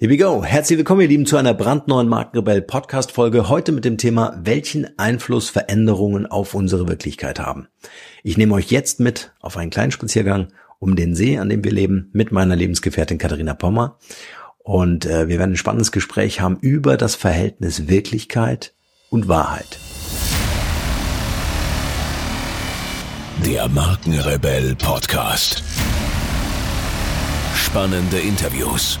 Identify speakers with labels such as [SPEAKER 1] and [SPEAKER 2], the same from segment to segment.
[SPEAKER 1] Here we go. Herzlich willkommen, ihr Lieben, zu einer brandneuen Markenrebell Podcast Folge. Heute mit dem Thema, welchen Einfluss Veränderungen auf unsere Wirklichkeit haben. Ich nehme euch jetzt mit auf einen kleinen Spaziergang um den See, an dem wir leben, mit meiner Lebensgefährtin Katharina Pommer. Und äh, wir werden ein spannendes Gespräch haben über das Verhältnis Wirklichkeit und Wahrheit.
[SPEAKER 2] Der Markenrebell Podcast. Spannende Interviews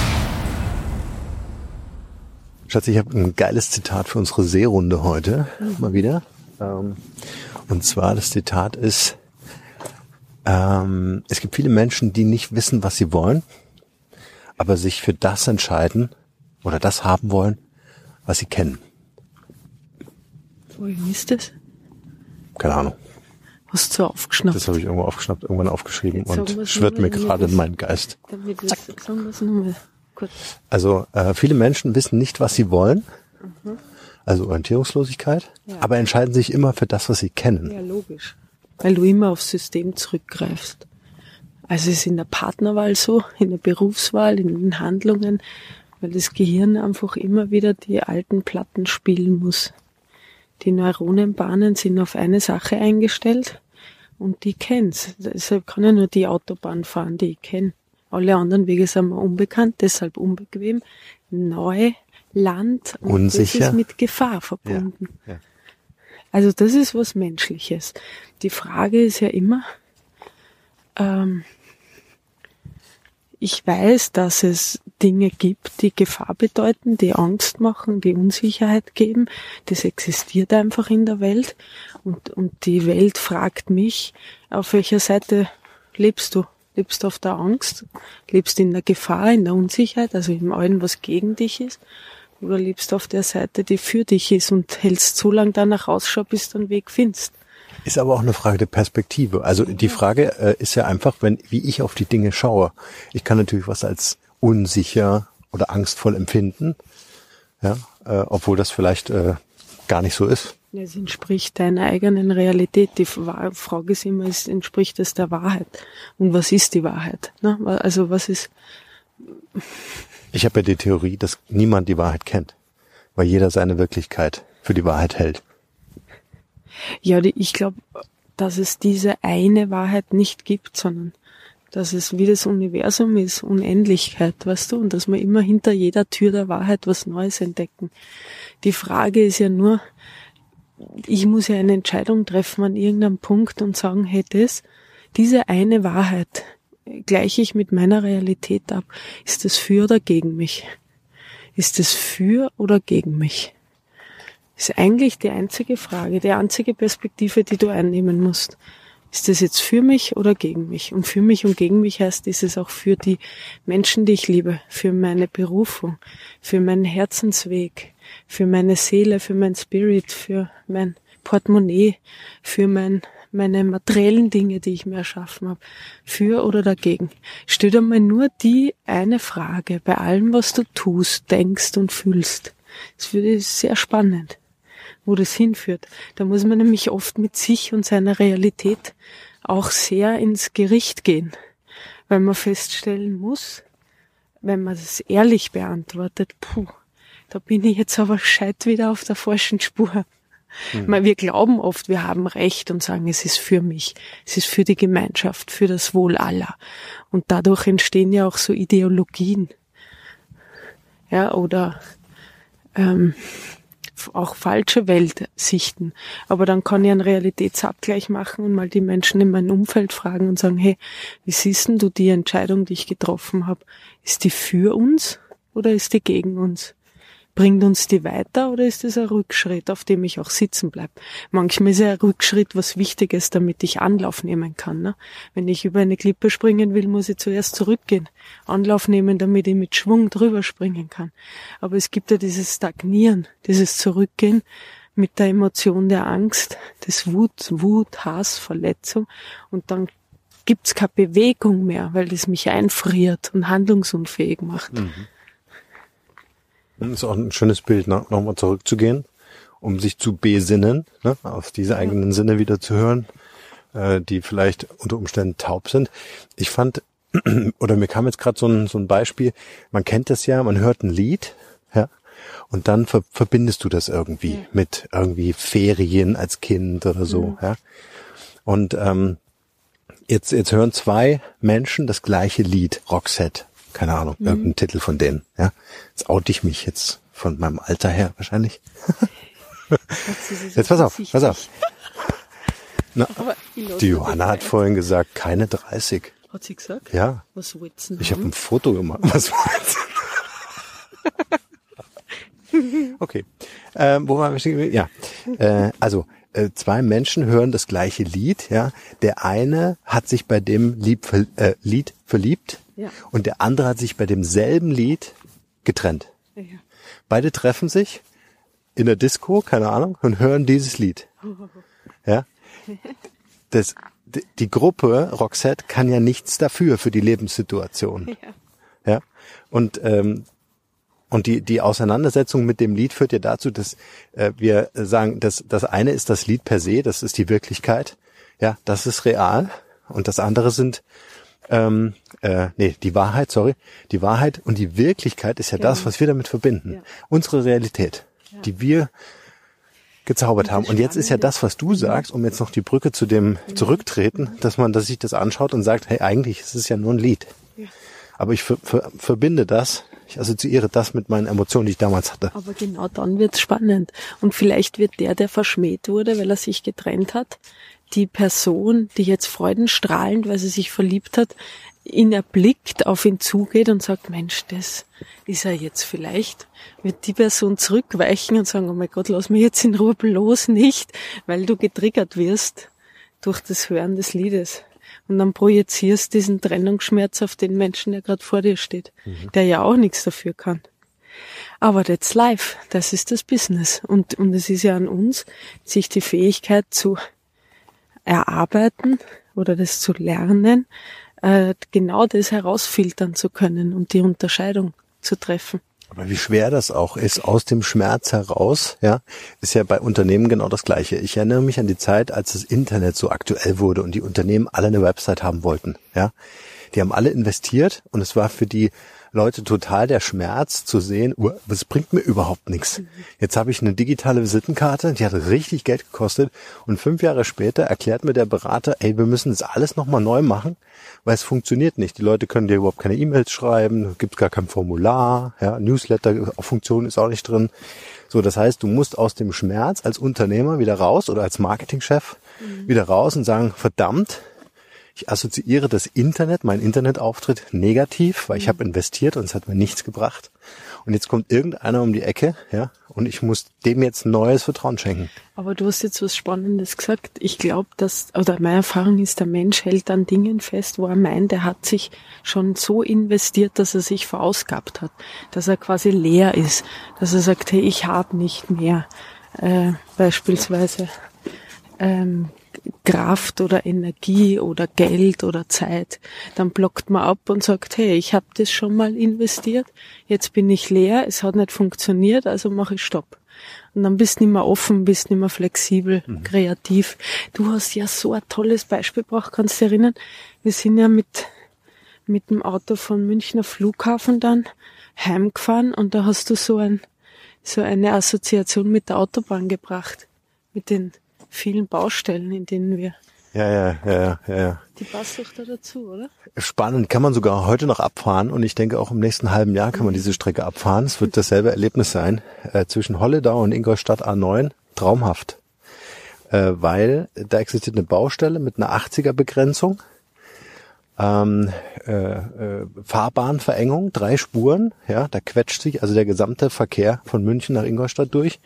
[SPEAKER 1] Schatz, ich habe ein geiles Zitat für unsere Seerunde heute. Mhm. Mal wieder. Ähm, und zwar, das Zitat ist, ähm, es gibt viele Menschen, die nicht wissen, was sie wollen, aber sich für das entscheiden oder das haben wollen, was sie kennen.
[SPEAKER 3] Wohin ist das?
[SPEAKER 1] Keine Ahnung.
[SPEAKER 3] Hast du aufgeschnappt?
[SPEAKER 1] Das habe ich irgendwo aufgeschnappt, irgendwann aufgeschrieben Jetzt und schwirrt mir gerade in meinen Geist. Damit sagen wir es nochmal. Gut. Also äh, viele Menschen wissen nicht, was sie wollen, mhm. also Orientierungslosigkeit, ja. aber entscheiden sich immer für das, was sie kennen.
[SPEAKER 3] Ja, logisch. Weil du immer aufs System zurückgreifst. Also es ist in der Partnerwahl so, in der Berufswahl, in den Handlungen, weil das Gehirn einfach immer wieder die alten Platten spielen muss. Die Neuronenbahnen sind auf eine Sache eingestellt und die kenn's. Deshalb kann ich nur die Autobahn fahren, die ich kenne. Alle anderen Wege sind mir unbekannt, deshalb unbequem. Neu, Land
[SPEAKER 1] und Unsicher.
[SPEAKER 3] das ist mit Gefahr verbunden. Ja, ja. Also das ist was Menschliches. Die Frage ist ja immer, ähm, ich weiß, dass es Dinge gibt, die Gefahr bedeuten, die Angst machen, die Unsicherheit geben. Das existiert einfach in der Welt. Und, und die Welt fragt mich, auf welcher Seite lebst du? Lebst auf der Angst? Lebst in der Gefahr, in der Unsicherheit, also im allen, was gegen dich ist? Oder lebst auf der Seite, die für dich ist und hältst so lange danach Ausschau, bis du einen Weg findest?
[SPEAKER 1] Ist aber auch eine Frage der Perspektive. Also die Frage äh, ist ja einfach, wenn, wie ich auf die Dinge schaue. Ich kann natürlich was als unsicher oder angstvoll empfinden, ja, äh, obwohl das vielleicht äh, gar nicht so ist.
[SPEAKER 3] Es entspricht deiner eigenen Realität. Die Frage ist immer, ist, entspricht es der Wahrheit? Und was ist die Wahrheit? Ne? Also was ist...
[SPEAKER 1] Ich habe ja die Theorie, dass niemand die Wahrheit kennt, weil jeder seine Wirklichkeit für die Wahrheit hält.
[SPEAKER 3] Ja, ich glaube, dass es diese eine Wahrheit nicht gibt, sondern dass es wie das Universum ist, Unendlichkeit, weißt du, und dass wir immer hinter jeder Tür der Wahrheit was Neues entdecken. Die Frage ist ja nur, ich muss ja eine Entscheidung treffen an irgendeinem Punkt und sagen, hey, das, diese eine Wahrheit gleiche ich mit meiner Realität ab. Ist das für oder gegen mich? Ist es für oder gegen mich? Ist eigentlich die einzige Frage, die einzige Perspektive, die du einnehmen musst. Ist das jetzt für mich oder gegen mich? Und für mich und gegen mich heißt, ist es auch für die Menschen, die ich liebe, für meine Berufung, für meinen Herzensweg, für meine Seele, für mein Spirit, für mein Portemonnaie, für mein, meine materiellen Dinge, die ich mir erschaffen habe, für oder dagegen. Stell dir mal nur die eine Frage bei allem, was du tust, denkst und fühlst. Das würde sehr spannend wo das hinführt. Da muss man nämlich oft mit sich und seiner Realität auch sehr ins Gericht gehen, weil man feststellen muss, wenn man das ehrlich beantwortet, puh, da bin ich jetzt aber gescheit wieder auf der falschen Spur. Mhm. Wir glauben oft, wir haben Recht und sagen, es ist für mich, es ist für die Gemeinschaft, für das Wohl aller. Und dadurch entstehen ja auch so Ideologien. Ja, oder ähm, auch falsche Weltsichten. Aber dann kann ich einen Realitätsabgleich machen und mal die Menschen in meinem Umfeld fragen und sagen, hey, wie siehst denn du die Entscheidung, die ich getroffen habe? Ist die für uns oder ist die gegen uns? Bringt uns die weiter oder ist es ein Rückschritt, auf dem ich auch sitzen bleibe? Manchmal ist ja ein Rückschritt was Wichtiges, damit ich Anlauf nehmen kann. Ne? Wenn ich über eine Klippe springen will, muss ich zuerst zurückgehen, Anlauf nehmen, damit ich mit Schwung drüber springen kann. Aber es gibt ja dieses Stagnieren, dieses Zurückgehen, mit der Emotion der Angst, des Wut, Wut, Hass, Verletzung und dann gibt's keine Bewegung mehr, weil das mich einfriert und handlungsunfähig macht. Mhm.
[SPEAKER 1] Das ist auch ein schönes Bild, nochmal zurückzugehen, um sich zu besinnen, ne, auf diese eigenen ja. Sinne wieder zu hören, äh, die vielleicht unter Umständen taub sind. Ich fand, oder mir kam jetzt gerade so ein, so ein Beispiel, man kennt das ja, man hört ein Lied, ja, und dann ver verbindest du das irgendwie ja. mit irgendwie Ferien als Kind oder so, mhm. ja. Und ähm, jetzt, jetzt hören zwei Menschen das gleiche Lied, Roxette, keine Ahnung, mhm. irgendein Titel von denen, ja. Jetzt oute ich mich jetzt von meinem Alter her wahrscheinlich. jetzt pass auf, pass auf. Na, die Johanna hat vorhin gesagt, keine 30.
[SPEAKER 3] Hat sie gesagt?
[SPEAKER 1] Ja.
[SPEAKER 3] Was denn
[SPEAKER 1] Ich habe ein Foto gemacht. Was okay. Ähm, wo waren wir? Ja. Äh, also äh, zwei Menschen hören das gleiche Lied. Ja. Der eine hat sich bei dem Lied, äh, Lied verliebt ja. und der andere hat sich bei demselben Lied getrennt. Ja. Beide treffen sich in der Disco, keine Ahnung, und hören dieses Lied. Ja. Das, die Gruppe Roxette kann ja nichts dafür für die Lebenssituation. Ja. ja? Und ähm, und die, die Auseinandersetzung mit dem Lied führt ja dazu, dass äh, wir sagen, dass das eine ist das Lied per se, das ist die Wirklichkeit, ja, das ist real. Und das andere sind ähm, äh, nee, die Wahrheit, sorry, die Wahrheit und die Wirklichkeit ist ja genau. das, was wir damit verbinden. Ja. Unsere Realität, ja. die wir gezaubert haben. Und jetzt ist ja das, was du sagst, um jetzt noch die Brücke zu dem zurücktreten, dass man dass sich das anschaut und sagt, hey, eigentlich ist es ja nur ein Lied. Aber ich ver ver verbinde das ich assoziiere das mit meinen Emotionen, die ich damals hatte.
[SPEAKER 3] Aber genau dann wird's spannend. Und vielleicht wird der, der verschmäht wurde, weil er sich getrennt hat, die Person, die jetzt freudenstrahlend, weil sie sich verliebt hat, ihn erblickt, auf ihn zugeht und sagt, Mensch, das ist er jetzt vielleicht, wird die Person zurückweichen und sagen, oh mein Gott, lass mich jetzt in Ruhe bloß nicht, weil du getriggert wirst durch das Hören des Liedes. Und dann projizierst diesen Trennungsschmerz auf den Menschen, der gerade vor dir steht, mhm. der ja auch nichts dafür kann. Aber that's life, das ist das Business. Und, und es ist ja an uns, sich die Fähigkeit zu erarbeiten oder das zu lernen, äh, genau das herausfiltern zu können und die Unterscheidung zu treffen.
[SPEAKER 1] Aber wie schwer das auch ist, aus dem Schmerz heraus, ja, ist ja bei Unternehmen genau das Gleiche. Ich erinnere mich an die Zeit, als das Internet so aktuell wurde und die Unternehmen alle eine Website haben wollten, ja. Die haben alle investiert und es war für die Leute total der Schmerz zu sehen, das bringt mir überhaupt nichts. Jetzt habe ich eine digitale Visitenkarte, die hat richtig Geld gekostet und fünf Jahre später erklärt mir der Berater, ey, wir müssen das alles nochmal neu machen, weil es funktioniert nicht. Die Leute können dir überhaupt keine E-Mails schreiben, gibt gar kein Formular, ja, Newsletter-Funktion ist auch nicht drin. So, das heißt, du musst aus dem Schmerz als Unternehmer wieder raus oder als Marketingchef mhm. wieder raus und sagen, verdammt, ich assoziiere das Internet, mein Internetauftritt negativ, weil ich habe investiert und es hat mir nichts gebracht. Und jetzt kommt irgendeiner um die Ecke, ja, und ich muss dem jetzt neues Vertrauen schenken.
[SPEAKER 3] Aber du hast jetzt was Spannendes gesagt. Ich glaube, dass, oder meine Erfahrung ist, der Mensch hält an Dingen fest, wo er meint, er hat sich schon so investiert, dass er sich verausgabt hat, dass er quasi leer ist, dass er sagt, hey, ich habe nicht mehr. Äh, beispielsweise ähm, Kraft oder Energie oder Geld oder Zeit, dann blockt man ab und sagt, hey, ich habe das schon mal investiert, jetzt bin ich leer, es hat nicht funktioniert, also mache ich Stopp. Und dann bist du nicht mehr offen, bist nicht mehr flexibel, mhm. kreativ. Du hast ja so ein tolles Beispiel gebracht, kannst du erinnern? Wir sind ja mit, mit dem Auto von Münchner Flughafen dann heimgefahren und da hast du so ein, so eine Assoziation mit der Autobahn gebracht. Mit den vielen Baustellen, in denen wir.
[SPEAKER 1] Ja, ja, ja, ja, ja.
[SPEAKER 3] Die passt doch da dazu, oder?
[SPEAKER 1] Spannend, kann man sogar heute noch abfahren und ich denke auch im nächsten halben Jahr kann man diese Strecke abfahren. Es wird dasselbe Erlebnis sein äh, zwischen Holledau und Ingolstadt A9. Traumhaft, äh, weil da existiert eine Baustelle mit einer 80er Begrenzung. Ähm, äh, äh, Fahrbahnverengung, drei Spuren, ja, da quetscht sich also der gesamte Verkehr von München nach Ingolstadt durch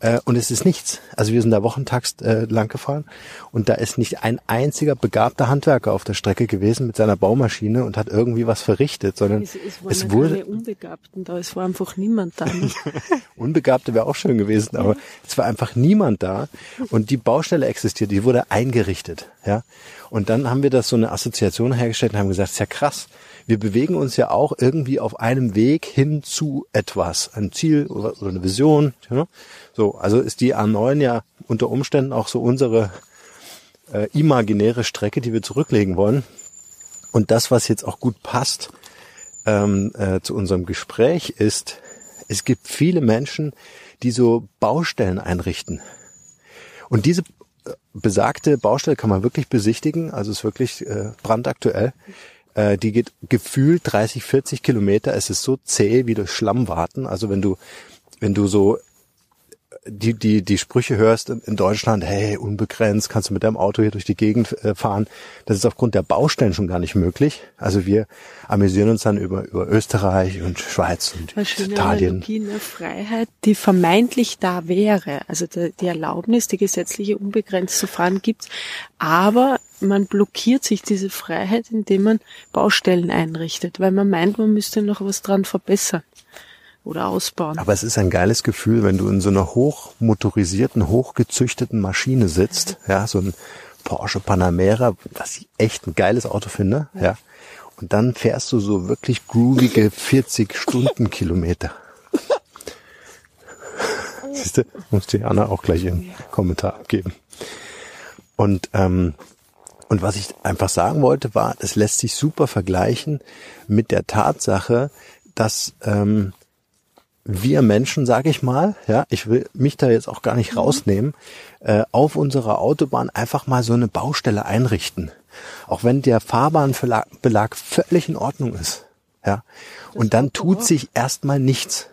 [SPEAKER 1] Äh, und es ist nichts. Also wir sind da wochentags äh, lang gefahren und da ist nicht ein einziger begabter Handwerker auf der Strecke gewesen mit seiner Baumaschine und hat irgendwie was verrichtet, sondern
[SPEAKER 3] Es, es waren
[SPEAKER 1] es
[SPEAKER 3] ja
[SPEAKER 1] wurde
[SPEAKER 3] keine Unbegabten da, es war einfach niemand da.
[SPEAKER 1] Unbegabte wäre auch schön gewesen, aber es war einfach niemand da und die Baustelle existiert, die wurde eingerichtet, ja. Und dann haben wir das so eine Assoziation hergestellt und haben gesagt, ist ja krass. Wir bewegen uns ja auch irgendwie auf einem Weg hin zu etwas, ein Ziel oder, oder eine Vision. Ja? So, also ist die A9 ja unter Umständen auch so unsere äh, imaginäre Strecke, die wir zurücklegen wollen. Und das, was jetzt auch gut passt ähm, äh, zu unserem Gespräch, ist, es gibt viele Menschen, die so Baustellen einrichten. Und diese äh, besagte Baustelle kann man wirklich besichtigen, also ist wirklich äh, brandaktuell. Äh, die geht gefühlt 30, 40 Kilometer. Es ist so zäh wie durch Schlamm warten. Also wenn du, wenn du so die, die, die Sprüche hörst in, Deutschland, hey, unbegrenzt, kannst du mit deinem Auto hier durch die Gegend äh, fahren. Das ist aufgrund der Baustellen schon gar nicht möglich. Also wir amüsieren uns dann über, über Österreich und Schweiz und
[SPEAKER 3] Eine schöne
[SPEAKER 1] Italien.
[SPEAKER 3] Analogie, eine Freiheit, die vermeintlich da wäre. Also die, die Erlaubnis, die gesetzliche unbegrenzt zu fahren gibt's, aber man blockiert sich diese Freiheit, indem man Baustellen einrichtet, weil man meint, man müsste noch was dran verbessern oder ausbauen.
[SPEAKER 1] Aber es ist ein geiles Gefühl, wenn du in so einer hochmotorisierten, hochgezüchteten Maschine sitzt, ja, so ein Porsche Panamera, was ich echt ein geiles Auto finde, ja. Und dann fährst du so wirklich groovige 40 Stundenkilometer. Siehst du, muss die Anna auch gleich ihren Kommentar abgeben. Und, ähm, und was ich einfach sagen wollte, war, es lässt sich super vergleichen mit der Tatsache, dass ähm, wir Menschen, sage ich mal, ja, ich will mich da jetzt auch gar nicht rausnehmen, äh, auf unserer Autobahn einfach mal so eine Baustelle einrichten. Auch wenn der Fahrbahnbelag völlig in Ordnung ist. Ja. Und dann tut sich erstmal nichts.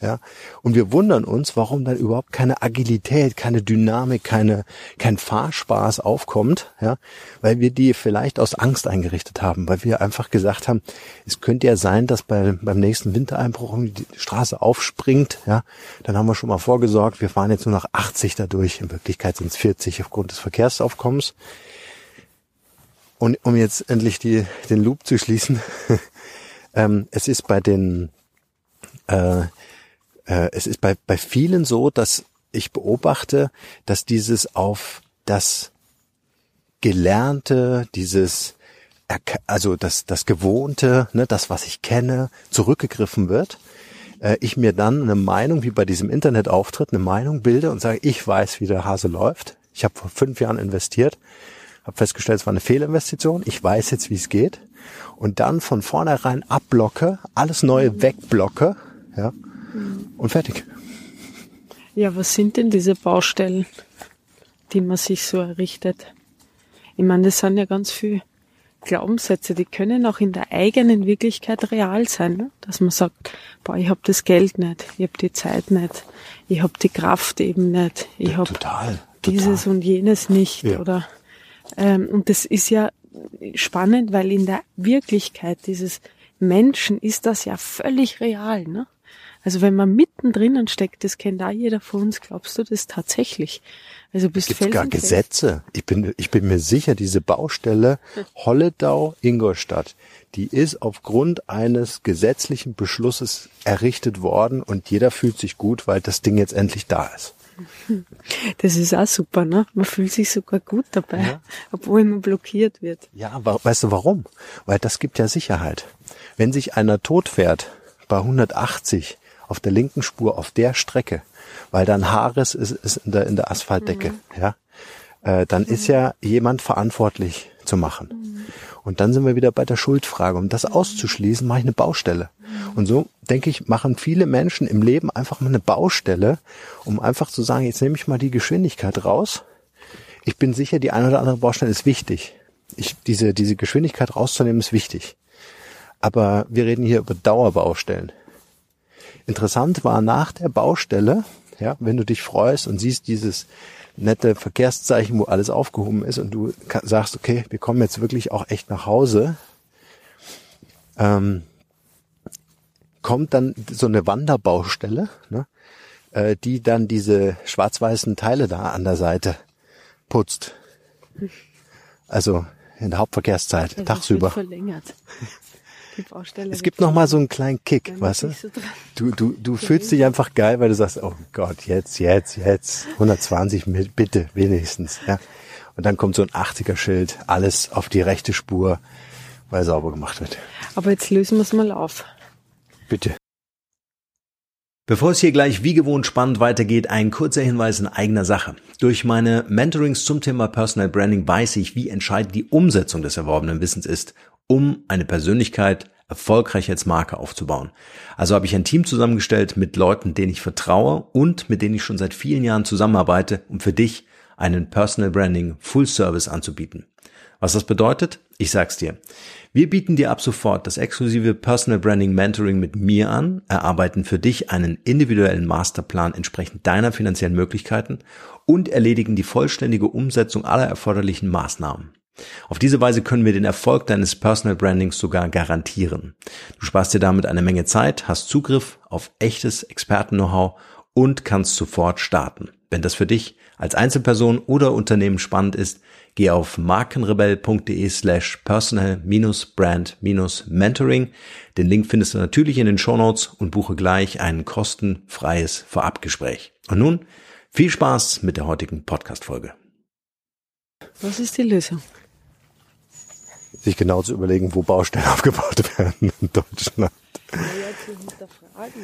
[SPEAKER 1] Ja. Und wir wundern uns, warum dann überhaupt keine Agilität, keine Dynamik, keine, kein Fahrspaß aufkommt, ja. Weil wir die vielleicht aus Angst eingerichtet haben, weil wir einfach gesagt haben, es könnte ja sein, dass bei, beim nächsten Wintereinbruch die Straße aufspringt, ja. Dann haben wir schon mal vorgesorgt, wir fahren jetzt nur noch 80 dadurch. In Wirklichkeit sind es 40 aufgrund des Verkehrsaufkommens. Und um jetzt endlich die, den Loop zu schließen, ähm, es ist bei den, äh, es ist bei, bei vielen so, dass ich beobachte, dass dieses auf das Gelernte, dieses, also das, das Gewohnte, ne, das, was ich kenne, zurückgegriffen wird. Äh, ich mir dann eine Meinung, wie bei diesem Internetauftritt, eine Meinung bilde und sage, ich weiß, wie der Hase läuft. Ich habe vor fünf Jahren investiert, habe festgestellt, es war eine Fehlinvestition. Ich weiß jetzt, wie es geht. Und dann von vornherein abblocke, alles Neue wegblocke, ja, und fertig.
[SPEAKER 3] Ja, was sind denn diese Baustellen, die man sich so errichtet? Ich meine, das sind ja ganz viele Glaubenssätze, die können auch in der eigenen Wirklichkeit real sein, ne? dass man sagt, boah, ich habe das Geld nicht, ich habe die Zeit nicht, ich habe die Kraft eben nicht, ich habe
[SPEAKER 1] Total.
[SPEAKER 3] dieses und jenes nicht
[SPEAKER 1] Ja.
[SPEAKER 3] oder ähm, und das ist ja spannend, weil in der Wirklichkeit dieses Menschen ist das ja völlig real, ne? Also wenn man mittendrin steckt, das kennt da jeder von uns, glaubst du das tatsächlich? Also bist
[SPEAKER 1] Gibt gar. Gesetze? Ich bin, ich bin mir sicher, diese Baustelle Holledau-Ingolstadt, die ist aufgrund eines gesetzlichen Beschlusses errichtet worden und jeder fühlt sich gut, weil das Ding jetzt endlich da ist.
[SPEAKER 3] Das ist auch super, ne? Man fühlt sich sogar gut dabei, obwohl man blockiert wird.
[SPEAKER 1] Ja, weißt du warum? Weil das gibt ja Sicherheit. Wenn sich einer tot fährt bei 180 auf der linken Spur auf der Strecke, weil da ein Haares ist, ist in der, in der Asphaltdecke, ja, äh, dann ist ja jemand verantwortlich zu machen. Und dann sind wir wieder bei der Schuldfrage. Um das auszuschließen, mache ich eine Baustelle. Und so, denke ich, machen viele Menschen im Leben einfach mal eine Baustelle, um einfach zu sagen, jetzt nehme ich mal die Geschwindigkeit raus. Ich bin sicher, die eine oder andere Baustelle ist wichtig. Ich, diese, diese Geschwindigkeit rauszunehmen ist wichtig. Aber wir reden hier über Dauerbaustellen. Interessant war nach der Baustelle, ja, wenn du dich freust und siehst dieses nette Verkehrszeichen, wo alles aufgehoben ist und du sagst, okay, wir kommen jetzt wirklich auch echt nach Hause, ähm, kommt dann so eine Wanderbaustelle, ne? äh, die dann diese schwarz-weißen Teile da an der Seite putzt. Also in der Hauptverkehrszeit,
[SPEAKER 3] es
[SPEAKER 1] tagsüber.
[SPEAKER 3] Verlängert. Baustelle
[SPEAKER 1] Es gibt noch mal so einen kleinen Kick, weißt du?
[SPEAKER 3] so
[SPEAKER 1] Du, du, du fühlst dich einfach geil, weil du sagst, oh Gott, jetzt, jetzt, jetzt, 120 mit, bitte, wenigstens, ja. Und dann kommt so ein 80er-Schild, alles auf die rechte Spur, weil sauber gemacht wird.
[SPEAKER 3] Aber jetzt lösen wir es mal auf.
[SPEAKER 1] Bitte. Bevor es hier gleich wie gewohnt spannend weitergeht, ein kurzer Hinweis in eigener Sache. Durch meine Mentorings zum Thema Personal Branding weiß ich, wie entscheidend die Umsetzung des erworbenen Wissens ist, um eine Persönlichkeit erfolgreich als Marke aufzubauen. Also habe ich ein Team zusammengestellt mit Leuten, denen ich vertraue und mit denen ich schon seit vielen Jahren zusammenarbeite, um für dich einen Personal Branding Full Service anzubieten. Was das bedeutet? Ich sag's dir. Wir bieten dir ab sofort das exklusive Personal Branding Mentoring mit mir an, erarbeiten für dich einen individuellen Masterplan entsprechend deiner finanziellen Möglichkeiten und erledigen die vollständige Umsetzung aller erforderlichen Maßnahmen. Auf diese Weise können wir den Erfolg deines Personal Brandings sogar garantieren. Du sparst dir damit eine Menge Zeit, hast Zugriff auf echtes Experten-Know-how und kannst sofort starten. Wenn das für dich als Einzelperson oder Unternehmen spannend ist, geh auf markenrebell.de slash personal-brand-mentoring. Den Link findest du natürlich in den Shownotes und buche gleich ein kostenfreies Vorabgespräch. Und nun viel Spaß mit der heutigen Podcast-Folge.
[SPEAKER 3] Was ist die Lösung?
[SPEAKER 1] Sich genau zu überlegen, wo Baustellen aufgebaut werden in Deutschland.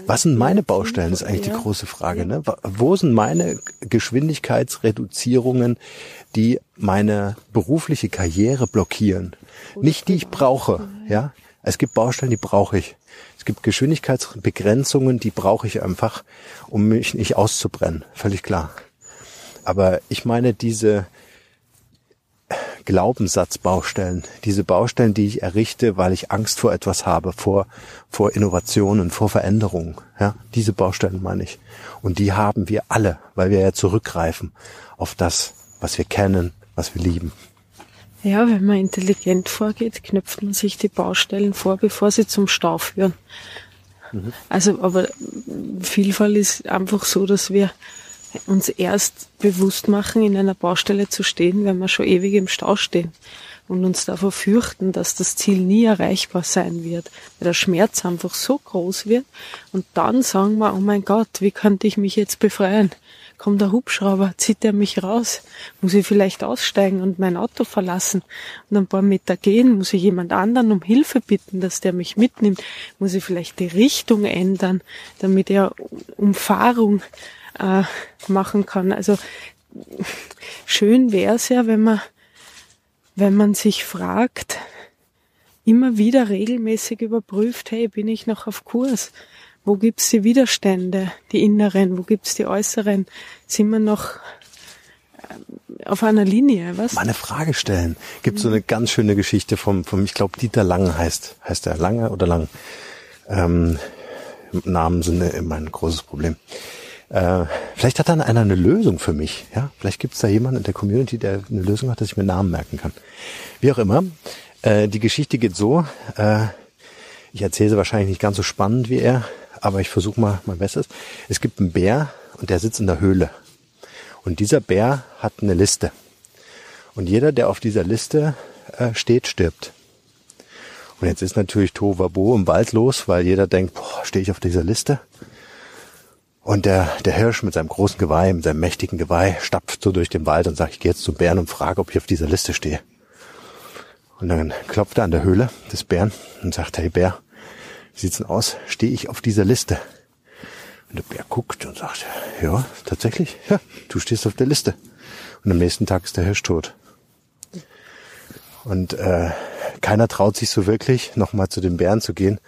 [SPEAKER 1] Was sind meine Baustellen, ist eigentlich die große Frage. Ne? Wo sind meine Geschwindigkeitsreduzierungen, die meine berufliche Karriere blockieren? Nicht die ich brauche. Ja, Es gibt Baustellen, die brauche ich. Es gibt Geschwindigkeitsbegrenzungen, die brauche ich einfach, um mich nicht auszubrennen. Völlig klar. Aber ich meine diese Glaubenssatzbaustellen, diese Baustellen, die ich errichte, weil ich Angst vor etwas habe, vor, vor Innovationen, vor Veränderungen. Ja, diese Baustellen meine ich. Und die haben wir alle, weil wir ja zurückgreifen auf das, was wir kennen, was wir lieben.
[SPEAKER 3] Ja, wenn man intelligent vorgeht, knöpft man sich die Baustellen vor, bevor sie zum Stau führen. Mhm. Also, aber Vielfalt ist einfach so, dass wir uns erst bewusst machen, in einer Baustelle zu stehen, wenn wir schon ewig im Stau stehen und uns davor fürchten, dass das Ziel nie erreichbar sein wird, weil der Schmerz einfach so groß wird und dann sagen wir, oh mein Gott, wie könnte ich mich jetzt befreien? Kommt der Hubschrauber, zieht er mich raus? Muss ich vielleicht aussteigen und mein Auto verlassen und ein paar Meter gehen? Muss ich jemand anderen um Hilfe bitten, dass der mich mitnimmt? Muss ich vielleicht die Richtung ändern, damit er Umfahrung äh, machen kann. Also schön wäre es ja, wenn man, wenn man sich fragt, immer wieder regelmäßig überprüft, hey, bin ich noch auf Kurs? Wo gibt's die Widerstände, die inneren? Wo gibt's die äußeren? Sind wir noch auf einer Linie, was?
[SPEAKER 1] Mal eine Frage stellen. Gibt so eine ganz schöne Geschichte vom, vom ich glaube, Dieter Lange heißt, heißt er Lange oder Lang? Ähm, Namen sind immer ein großes Problem. Äh, vielleicht hat dann einer eine Lösung für mich. Ja, vielleicht gibt es da jemanden in der Community, der eine Lösung hat, dass ich mir Namen merken kann. Wie auch immer. Äh, die Geschichte geht so. Äh, ich erzähle sie wahrscheinlich nicht ganz so spannend wie er, aber ich versuche mal mein Bestes. Es gibt einen Bär und der sitzt in der Höhle. Und dieser Bär hat eine Liste. Und jeder, der auf dieser Liste äh, steht, stirbt. Und jetzt ist natürlich Tovabo im Wald los, weil jeder denkt, boah, stehe ich auf dieser Liste? Und der, der Hirsch mit seinem großen Geweih, mit seinem mächtigen Geweih, stapft so durch den Wald und sagt, ich gehe jetzt zum Bären und frage, ob ich auf dieser Liste stehe. Und dann klopft er an der Höhle des Bären und sagt, hey Bär, wie sieht's denn aus? Stehe ich auf dieser Liste? Und der Bär guckt und sagt, ja, tatsächlich, ja, du stehst auf der Liste. Und am nächsten Tag ist der Hirsch tot. Und äh, keiner traut sich so wirklich, nochmal zu den Bären zu gehen,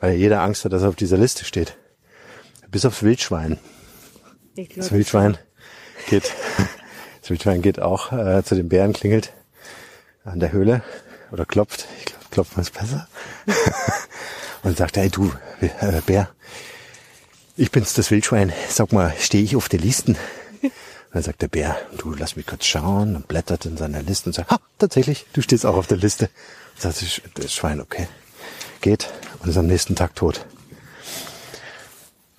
[SPEAKER 1] weil jeder Angst hat, dass er auf dieser Liste steht. Bis aufs Wildschwein. Das Wildschwein geht, das Wildschwein geht auch äh, zu den Bären, klingelt an der Höhle oder klopft. Ich glaube, klopft man es besser. und sagt, hey du, äh, Bär, ich bin's, das Wildschwein. Sag mal, stehe ich auf der Listen? Und dann sagt der Bär, du lass mich kurz schauen und blättert in seiner Liste und sagt, ha, tatsächlich, du stehst auch auf der Liste. Und sagt das Schwein, okay. Geht und ist am nächsten Tag tot.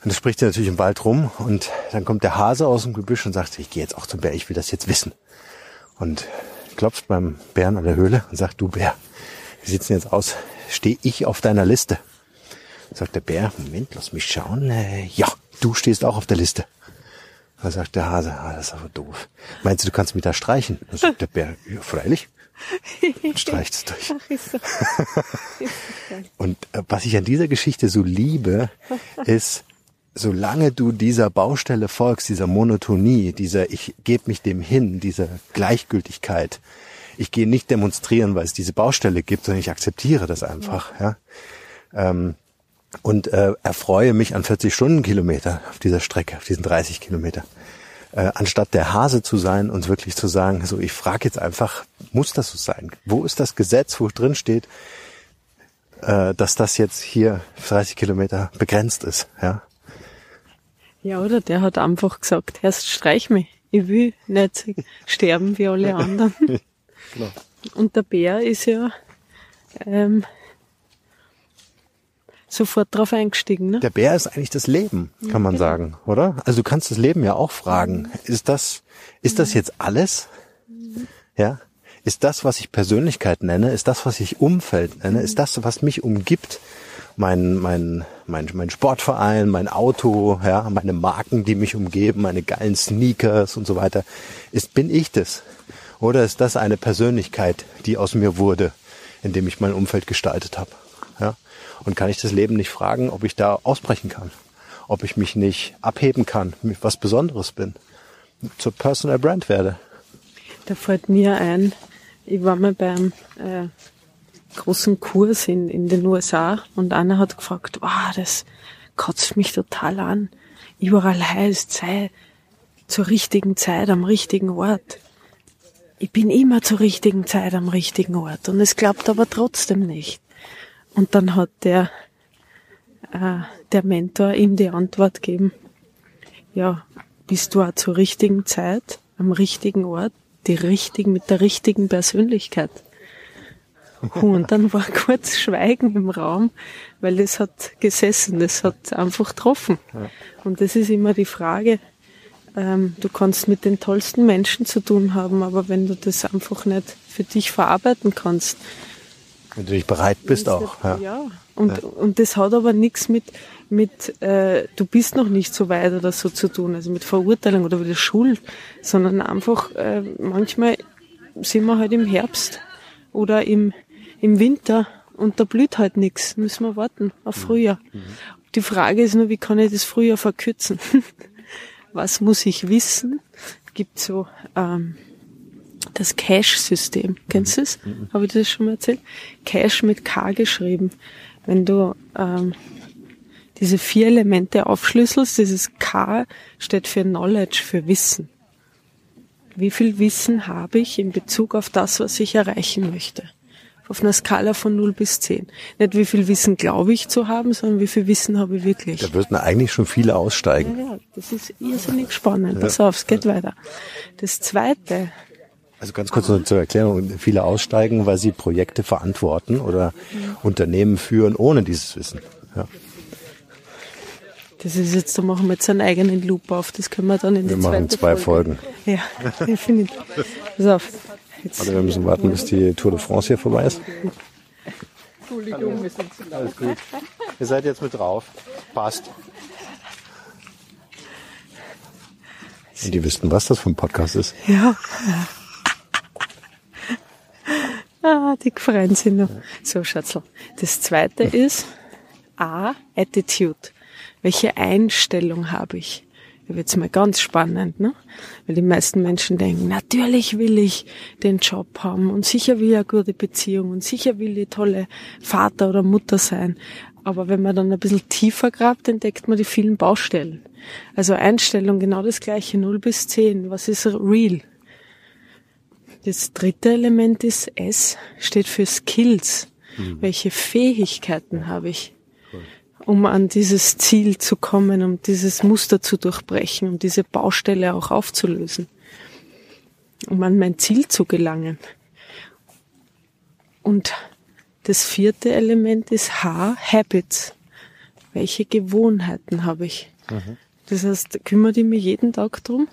[SPEAKER 1] Und das spricht sie natürlich im Wald rum und dann kommt der Hase aus dem Gebüsch und sagt, ich gehe jetzt auch zum Bär, ich will das jetzt wissen. Und klopft beim Bären an der Höhle und sagt, du Bär, wie sieht's denn jetzt aus? Stehe ich auf deiner Liste? Sagt der Bär, Moment, lass mich schauen. Äh, ja, du stehst auch auf der Liste. Da sagt der Hase, ah, das ist aber doof. Meinst du, du kannst mich da streichen? Dann sagt der Bär, ja, freilich. Und streicht es durch. So. Und äh, was ich an dieser Geschichte so liebe, ist, solange du dieser Baustelle folgst, dieser Monotonie, dieser ich gebe mich dem hin, dieser Gleichgültigkeit, ich gehe nicht demonstrieren, weil es diese Baustelle gibt, sondern ich akzeptiere das einfach, ja. Ähm, und äh, erfreue mich an 40 Stundenkilometer auf dieser Strecke, auf diesen 30 Kilometer. Äh, anstatt der Hase zu sein und wirklich zu sagen, so ich frage jetzt einfach, muss das so sein? Wo ist das Gesetz, wo drin steht, äh, dass das jetzt hier 30 Kilometer begrenzt ist? Ja,
[SPEAKER 3] ja, oder der hat einfach gesagt, erst streich mich. Ich will nicht sterben wie alle anderen. genau. Und der Bär ist ja ähm, sofort drauf eingestiegen. Ne?
[SPEAKER 1] Der Bär ist eigentlich das Leben, kann man genau. sagen, oder? Also du kannst das Leben ja auch fragen. Ist das, ist das jetzt alles? Ja? Ist das, was ich Persönlichkeit nenne? Ist das, was ich Umfeld nenne? Ist das, was mich umgibt? Mein, mein, mein, mein Sportverein, mein Auto, ja, meine Marken, die mich umgeben, meine geilen Sneakers und so weiter. Ist, bin ich das? Oder ist das eine Persönlichkeit, die aus mir wurde, indem ich mein Umfeld gestaltet habe? Ja? Und kann ich das Leben nicht fragen, ob ich da ausbrechen kann? Ob ich mich nicht abheben kann, was Besonderes bin, zur Personal Brand werde?
[SPEAKER 3] Da fällt mir ein, ich war mal beim äh, großen Kurs in, in den USA und einer hat gefragt, wow, das kotzt mich total an. Überall heißt, sei zur richtigen Zeit am richtigen Ort. Ich bin immer zur richtigen Zeit am richtigen Ort und es klappt aber trotzdem nicht. Und dann hat der, äh, der Mentor ihm die Antwort gegeben, ja, bist du auch zur richtigen Zeit am richtigen Ort, die richtigen, mit der richtigen Persönlichkeit. Und dann war kurz Schweigen im Raum, weil das hat gesessen, das hat einfach getroffen. Und das ist immer die Frage, ähm, du kannst mit den tollsten Menschen zu tun haben, aber wenn du das einfach nicht für dich verarbeiten kannst.
[SPEAKER 1] Wenn du nicht bereit bist auch.
[SPEAKER 3] Ja. ja. Und, ja. und das hat aber nichts mit, mit äh, du bist noch nicht so weit oder so zu tun, also mit Verurteilung oder wieder Schuld, sondern einfach äh, manchmal sind wir halt im Herbst oder im im Winter und da blüht halt nichts. Müssen wir warten auf Frühjahr. Mhm. Die Frage ist nur, wie kann ich das Frühjahr verkürzen? Was muss ich wissen? Gibt so ähm, das Cache-System. Kennst du es? Mhm. Habe ich das schon mal erzählt? Cache mit K geschrieben. Wenn du ähm, diese vier Elemente aufschlüsselst, dieses K steht für Knowledge, für Wissen. Wie viel Wissen habe ich in Bezug auf das, was ich erreichen möchte? Auf einer Skala von 0 bis 10. Nicht wie viel Wissen glaube ich zu haben, sondern wie viel Wissen habe ich wirklich.
[SPEAKER 1] Da würden eigentlich schon viele aussteigen.
[SPEAKER 3] Ja, ja das ist irrsinnig spannend. Ja. Pass auf, es geht weiter. Das zweite.
[SPEAKER 1] Also ganz kurz noch zur Erklärung. Viele aussteigen, weil sie Projekte verantworten oder mhm. Unternehmen führen ohne dieses Wissen. Ja.
[SPEAKER 3] Das ist jetzt, da machen wir jetzt einen eigenen Loop auf. Das können wir dann in
[SPEAKER 1] wir die zweite machen zwei Folge.
[SPEAKER 3] Folgen. Ja, definitiv. Pass auf.
[SPEAKER 1] Jetzt also wir müssen warten, bis die Tour de France hier vorbei ist. Entschuldigung, wir sind zu laut. Alles gut. Ihr seid jetzt mit drauf. Passt. Und die wüssten, was das für ein Podcast ist.
[SPEAKER 3] Ja. Ah, die freuen sich noch. So, Schatzl. Das zweite ist A, Attitude. Welche Einstellung habe ich? Da wird's mal ganz spannend, ne? Weil die meisten Menschen denken, natürlich will ich den Job haben und sicher will ich eine gute Beziehung und sicher will ich tolle Vater oder Mutter sein. Aber wenn man dann ein bisschen tiefer grabt, entdeckt man die vielen Baustellen. Also Einstellung genau das gleiche, 0 bis 10. Was ist real? Das dritte Element ist S, steht für Skills. Mhm. Welche Fähigkeiten habe ich? Um an dieses Ziel zu kommen, um dieses Muster zu durchbrechen, um diese Baustelle auch aufzulösen, um an mein Ziel zu gelangen. Und das vierte Element ist H, Habits. Welche Gewohnheiten habe ich? Das heißt, kümmere ich mich jeden Tag drum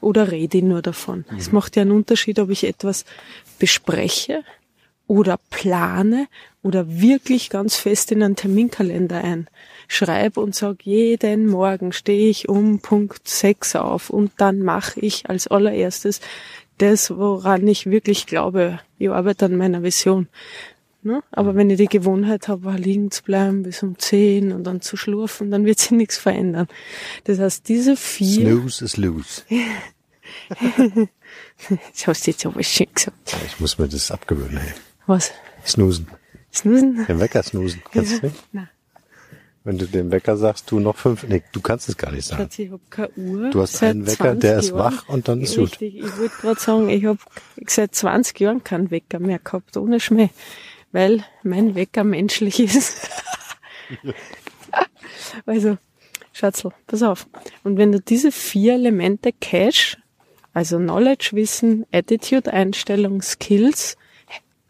[SPEAKER 3] oder rede ich nur davon? Es macht ja einen Unterschied, ob ich etwas bespreche oder plane oder wirklich ganz fest in einen Terminkalender ein. Schreib und sag, jeden Morgen stehe ich um Punkt 6 auf und dann mache ich als allererstes das, woran ich wirklich glaube. Ich arbeite an meiner Vision. Ne? Aber wenn ich die Gewohnheit habe, liegen zu bleiben bis um 10 und dann zu schlurfen, dann wird sich nichts verändern. Das heißt, diese vier...
[SPEAKER 1] Snooze is loose.
[SPEAKER 3] das hast du jetzt aber schön gesagt.
[SPEAKER 1] Ich muss mir das abgewöhnen. Ey.
[SPEAKER 3] Was?
[SPEAKER 1] Snoosen.
[SPEAKER 3] Snoosen?
[SPEAKER 1] Den Wecker snoosen. Kannst du nicht?
[SPEAKER 3] Nein.
[SPEAKER 1] Wenn du dem Wecker sagst, du noch fünf, nee, du kannst es gar nicht sagen.
[SPEAKER 3] Ich hab keine Uhr.
[SPEAKER 1] Du hast
[SPEAKER 3] seit
[SPEAKER 1] einen Wecker, der
[SPEAKER 3] 20
[SPEAKER 1] ist
[SPEAKER 3] Jahren.
[SPEAKER 1] wach und dann ist gut.
[SPEAKER 3] Richtig, ich wollte gerade sagen, ich habe seit 20 Jahren keinen Wecker mehr gehabt, ohne Schmäh, weil mein Wecker menschlich ist. also, Schatzl, pass auf. Und wenn du diese vier Elemente Cash, also Knowledge, Wissen, Attitude, Einstellung, Skills,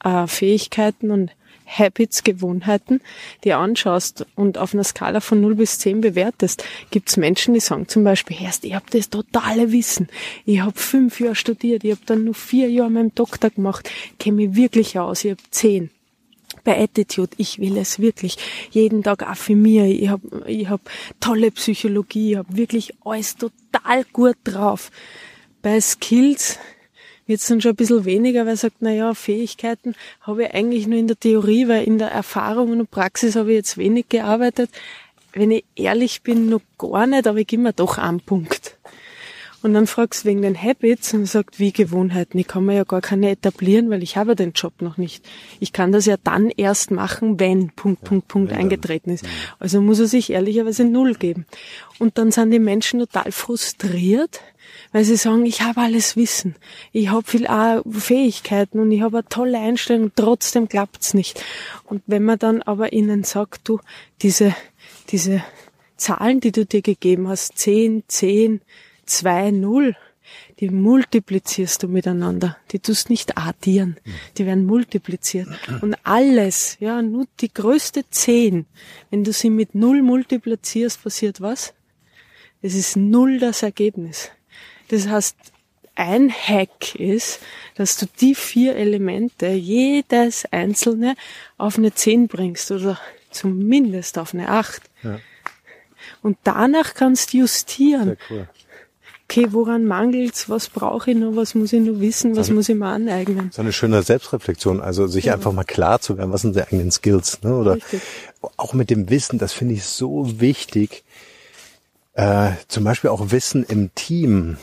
[SPEAKER 3] äh, Fähigkeiten und Habits, Gewohnheiten, die anschaust und auf einer Skala von 0 bis 10 bewertest, gibt's Menschen, die sagen zum Beispiel, erst, ich habe das totale Wissen. Ich habe fünf Jahre studiert, ich habe dann nur vier Jahre meinen Doktor gemacht, kenne mich wirklich aus, ich habe zehn. Bei Attitude, ich will es wirklich jeden Tag affirmieren. Ich habe ich hab tolle Psychologie, ich habe wirklich alles total gut drauf. Bei Skills wird's dann schon ein bisschen weniger, weil er sagt, na ja, Fähigkeiten habe ich eigentlich nur in der Theorie, weil in der Erfahrung und Praxis habe ich jetzt wenig gearbeitet. Wenn ich ehrlich bin, noch gar nicht, aber ich gebe mir doch einen Punkt. Und dann fragst du wegen den Habits und sagt, wie Gewohnheiten. Ich kann mir ja gar keine etablieren, weil ich habe den Job noch nicht. Ich kann das ja dann erst machen, wenn Punkt, Punkt, Punkt eingetreten ist. Also muss er sich ehrlicherweise Null geben. Und dann sind die Menschen total frustriert, weil sie sagen, ich habe alles Wissen, ich habe viel Fähigkeiten und ich habe eine tolle Einstellung, trotzdem klappt's nicht. Und wenn man dann aber ihnen sagt, du, diese, diese Zahlen, die du dir gegeben hast, 10, 10, 2, 0, die multiplizierst du miteinander. Die tust nicht addieren, die werden multipliziert. Und alles, ja, nur die größte 10, wenn du sie mit 0 multiplizierst, passiert was? Es ist null das Ergebnis. Das heißt, ein Hack ist, dass du die vier Elemente, jedes einzelne, auf eine 10 bringst oder zumindest auf eine 8.
[SPEAKER 1] Ja.
[SPEAKER 3] Und danach kannst du justieren.
[SPEAKER 1] Cool.
[SPEAKER 3] Okay, woran mangelt's? Was brauche ich noch? Was muss ich noch wissen? Was muss ich mir aneignen?
[SPEAKER 1] So eine schöne Selbstreflexion, also sich einfach mal klar zu werden, was sind die eigenen Skills, ne? Oder
[SPEAKER 3] Richtig.
[SPEAKER 1] auch mit dem Wissen, das finde ich so wichtig. Äh, zum Beispiel auch Wissen im Team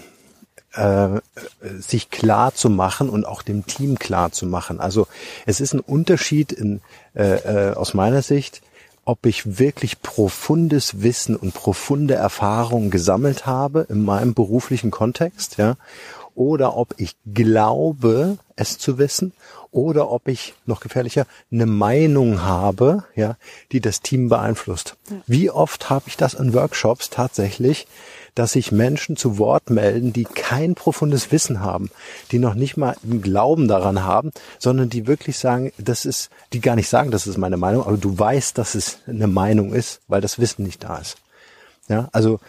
[SPEAKER 1] äh, sich klar zu machen und auch dem Team klar zu machen. Also es ist ein Unterschied in, äh, äh, aus meiner Sicht, ob ich wirklich profundes Wissen und profunde Erfahrungen gesammelt habe in meinem beruflichen Kontext, ja, oder ob ich glaube, es zu wissen, oder ob ich, noch gefährlicher, eine Meinung habe, ja, die das Team beeinflusst. Wie oft habe ich das in Workshops tatsächlich, dass sich Menschen zu Wort melden, die kein profundes Wissen haben, die noch nicht mal einen Glauben daran haben, sondern die wirklich sagen, das ist, die gar nicht sagen, das ist meine Meinung, aber du weißt, dass es eine Meinung ist, weil das Wissen nicht da ist. Ja, also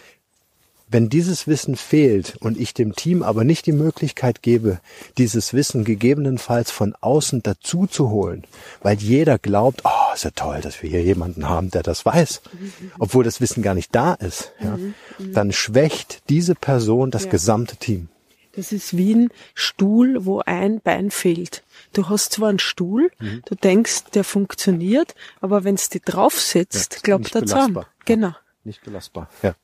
[SPEAKER 1] wenn dieses Wissen fehlt und ich dem Team aber nicht die Möglichkeit gebe, dieses Wissen gegebenenfalls von außen dazu zu holen, weil jeder glaubt, oh, ist ja toll, dass wir hier jemanden haben, der das weiß, obwohl das Wissen gar nicht da ist, ja, dann schwächt diese Person das
[SPEAKER 3] Ja.
[SPEAKER 1] gesamte Team.
[SPEAKER 3] Das ist wie ein Stuhl, wo ein Bein fehlt. Du hast zwar einen Stuhl,
[SPEAKER 1] Mhm.
[SPEAKER 3] du denkst, der funktioniert, aber wenn es die draufsetzt,
[SPEAKER 1] Ja,
[SPEAKER 3] glaubt er zusammen. Genau.
[SPEAKER 1] Nicht belastbar, ja.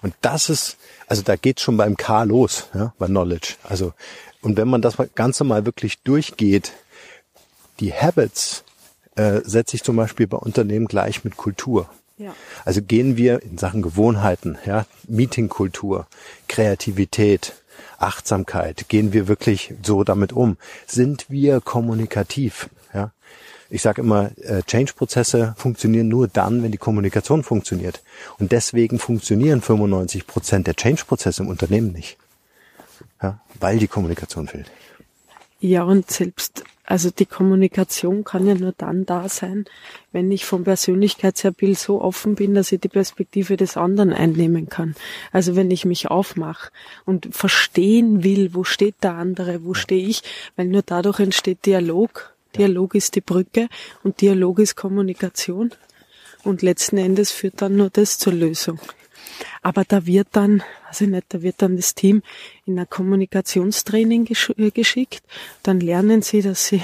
[SPEAKER 1] Und das ist, also da geht's schon beim K los, ja, bei Knowledge. Also, und wenn man das Ganze mal wirklich durchgeht, die Habits äh, setze ich zum Beispiel bei Unternehmen gleich mit Kultur.
[SPEAKER 3] Ja.
[SPEAKER 1] Also gehen wir in Sachen Gewohnheiten, ja, Meetingkultur, Kreativität, Achtsamkeit, gehen wir wirklich so damit um? Sind wir kommunikativ? Ja? Ich sage immer, äh, Change-Prozesse funktionieren nur dann, wenn die Kommunikation funktioniert. Und deswegen funktionieren 95 Prozent der Change-Prozesse im Unternehmen nicht. Ja? Weil die Kommunikation fehlt.
[SPEAKER 3] Ja, und selbst also die Kommunikation kann ja nur dann da sein, wenn ich vom Persönlichkeitsbild so offen bin, dass ich die Perspektive des anderen einnehmen kann. Also wenn ich mich aufmache und verstehen will, wo steht der andere, wo stehe ich, weil nur dadurch entsteht Dialog. Dialog ist die Brücke und Dialog ist Kommunikation. Und letzten Endes führt dann nur das zur Lösung. Aber da wird dann, weiß ich nicht, da wird dann das Team in ein Kommunikationstraining gesch äh, geschickt. Dann lernen sie, dass sie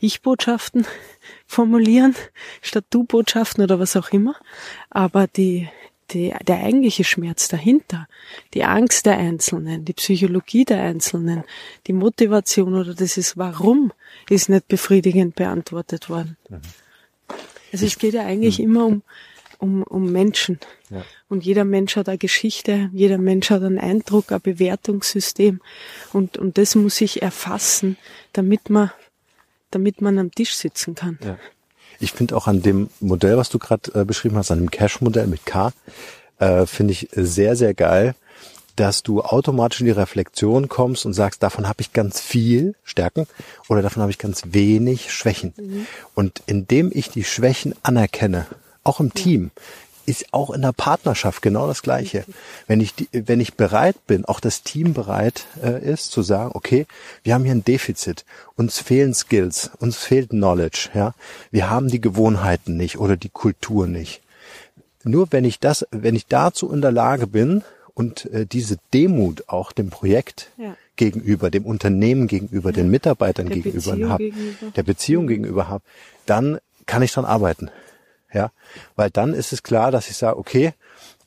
[SPEAKER 3] Ich-Botschaften formulieren, statt Du-Botschaften oder was auch immer. Aber die, die, der eigentliche Schmerz dahinter, die Angst der Einzelnen, die Psychologie der Einzelnen, die Motivation oder das ist Warum ist nicht befriedigend beantwortet worden. Mhm. Also es geht ja eigentlich mhm. immer um, um, um Menschen. Ja. Und jeder Mensch hat eine Geschichte, jeder Mensch hat einen Eindruck, ein Bewertungssystem. Und, und das muss ich erfassen, damit man, damit man am Tisch sitzen kann. Ja.
[SPEAKER 1] Ich finde auch an dem Modell, was du gerade äh, beschrieben hast, an dem Cash-Modell mit K, äh, finde ich sehr, sehr geil, dass du automatisch in die Reflexion kommst und sagst, davon habe ich ganz viel Stärken oder davon habe ich ganz wenig Schwächen. Mhm. Und indem ich die Schwächen anerkenne auch im Team ist auch in der Partnerschaft genau das Gleiche. Wenn ich, die, wenn ich bereit bin, auch das Team bereit äh, ist, zu sagen, okay, wir haben hier ein Defizit, uns fehlen Skills, uns fehlt Knowledge, ja, wir haben die Gewohnheiten nicht oder die Kultur nicht. Nur wenn ich das, wenn ich dazu in der Lage bin und äh, diese Demut auch dem Projekt ja. gegenüber, dem Unternehmen gegenüber, ja. den Mitarbeitern der gegenüber habe, der Beziehung gegenüber habe, dann kann ich dran arbeiten ja, weil dann ist es klar, dass ich sage, okay,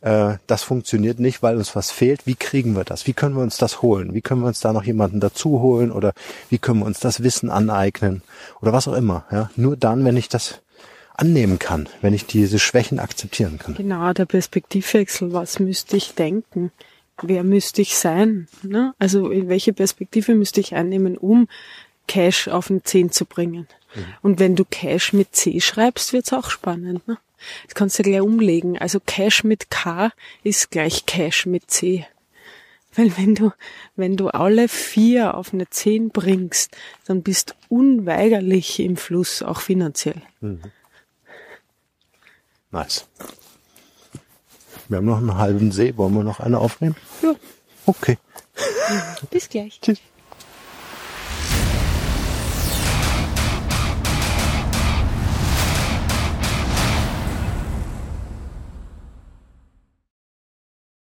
[SPEAKER 1] äh, das funktioniert nicht, weil uns was fehlt. Wie kriegen wir das? Wie können wir uns das holen? Wie können wir uns da noch jemanden dazu holen oder wie können wir uns das Wissen aneignen oder was auch immer? Ja, nur dann, wenn ich das annehmen kann, wenn ich diese Schwächen akzeptieren kann.
[SPEAKER 3] Genau, der Perspektivwechsel. Was müsste ich denken? Wer müsste ich sein? Ne? Also in welche Perspektive müsste ich einnehmen, um Cash auf den 10 zu bringen? Mhm. Und wenn du Cash mit C schreibst, wird's auch spannend. Ne? Das kannst du gleich umlegen. Also Cash mit K ist gleich Cash mit C. Weil wenn du, wenn du alle vier auf eine 10 bringst, dann bist unweigerlich im Fluss, auch finanziell. Mhm.
[SPEAKER 1] Nice. Wir haben noch einen halben See. Wollen wir noch eine aufnehmen?
[SPEAKER 3] Ja.
[SPEAKER 1] Okay.
[SPEAKER 3] Bis gleich.
[SPEAKER 1] Tschüss.